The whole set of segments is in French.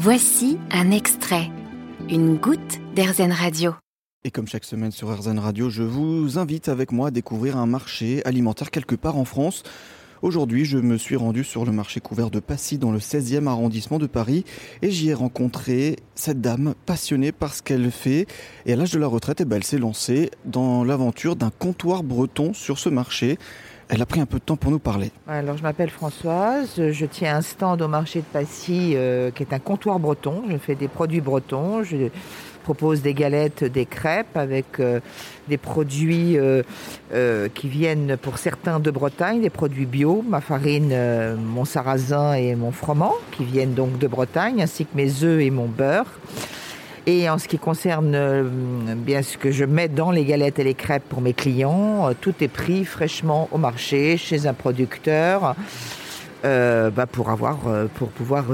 Voici un extrait, une goutte d'Airzen Radio. Et comme chaque semaine sur RZN Radio, je vous invite avec moi à découvrir un marché alimentaire quelque part en France. Aujourd'hui, je me suis rendu sur le marché couvert de Passy dans le 16e arrondissement de Paris et j'y ai rencontré cette dame passionnée par ce qu'elle fait. Et à l'âge de la retraite, eh ben, elle s'est lancée dans l'aventure d'un comptoir breton sur ce marché. Elle a pris un peu de temps pour nous parler. Alors, je m'appelle Françoise, je tiens un stand au marché de Passy euh, qui est un comptoir breton. Je fais des produits bretons, je propose des galettes, des crêpes avec euh, des produits euh, qui viennent pour certains de Bretagne, des produits bio, ma farine, mon sarrasin et mon froment qui viennent donc de Bretagne, ainsi que mes œufs et mon beurre. Et en ce qui concerne euh, bien ce que je mets dans les galettes et les crêpes pour mes clients, euh, tout est pris fraîchement au marché chez un producteur. euh, bah, pour avoir pour pouvoir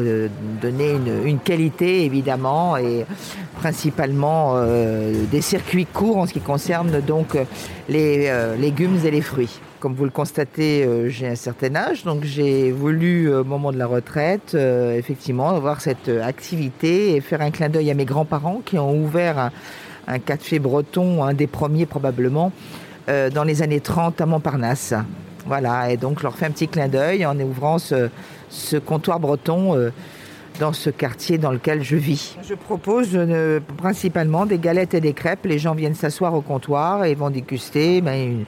donner une, une qualité évidemment et principalement des circuits courts en ce qui concerne donc les légumes et les fruits. Comme vous le constatez, euh, j'ai un certain âge, donc j'ai voulu, euh, au moment de la retraite, euh, effectivement, avoir cette activité et faire un clin d'œil à mes grands-parents qui ont ouvert un, café breton, un des premiers probablement, dans les années 30 à Montparnasse. Voilà, et donc je leur fais un petit clin d'œil en ouvrant ce, comptoir breton dans ce quartier dans lequel je vis. Je propose euh, principalement des galettes et des crêpes. Les gens viennent s'asseoir au comptoir et vont déguster ben,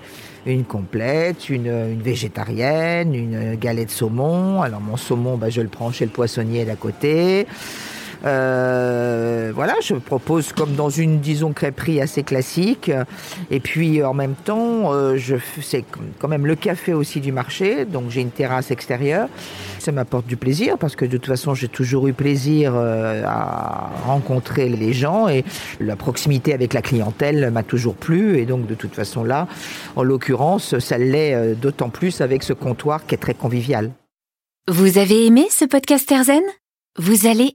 une, complète, une, une végétarienne, une galette saumon. Alors mon saumon, ben, je le prends chez le poissonnier d'à côté. Euh, voilà, je propose comme dans une, disons, crêperie assez classique. Et puis en même temps, euh, je c'est quand même le café aussi du marché. Donc j'ai une terrasse extérieure. Ça m'apporte du plaisir parce que de toute façon, j'ai toujours eu plaisir euh, à rencontrer les gens et la proximité avec la clientèle m'a toujours plu. Et donc de toute façon là, en l'occurrence, ça l'est euh, d'autant plus avec ce comptoir qui est très convivial. Vous avez aimé ce podcast Airzen? Vous allez